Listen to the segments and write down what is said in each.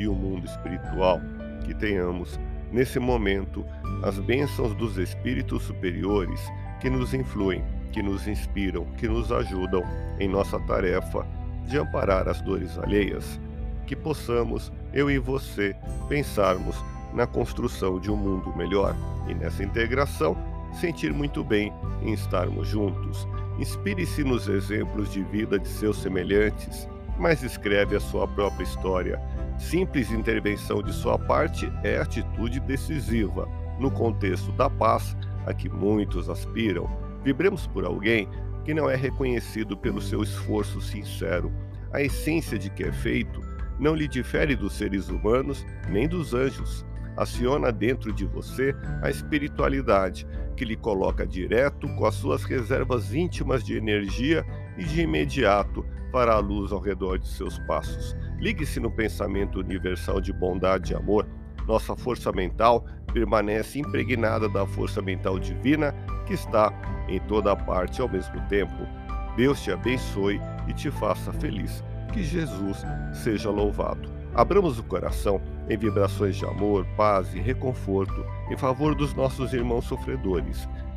o mundo espiritual, que tenhamos nesse momento as bênçãos dos espíritos superiores que nos influem, que nos inspiram, que nos ajudam em nossa tarefa de amparar as dores alheias, que possamos, eu e você, pensarmos na construção de um mundo melhor e nessa integração sentir muito bem em estarmos juntos. Inspire-se nos exemplos de vida de seus semelhantes, mas escreve a sua própria história Simples intervenção de sua parte é atitude decisiva no contexto da paz a que muitos aspiram. Vibremos por alguém que não é reconhecido pelo seu esforço sincero. A essência de que é feito não lhe difere dos seres humanos nem dos anjos. Aciona dentro de você a espiritualidade, que lhe coloca direto com as suas reservas íntimas de energia e de imediato fará a luz ao redor de seus passos. Ligue-se no pensamento universal de bondade e amor. Nossa força mental permanece impregnada da força mental divina que está em toda parte ao mesmo tempo. Deus te abençoe e te faça feliz. Que Jesus seja louvado. Abramos o coração em vibrações de amor, paz e reconforto em favor dos nossos irmãos sofredores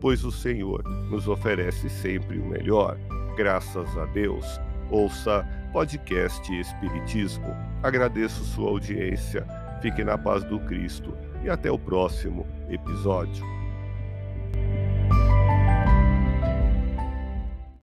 pois o Senhor nos oferece sempre o melhor. Graças a Deus. Ouça podcast Espiritismo. Agradeço sua audiência. Fique na paz do Cristo e até o próximo episódio.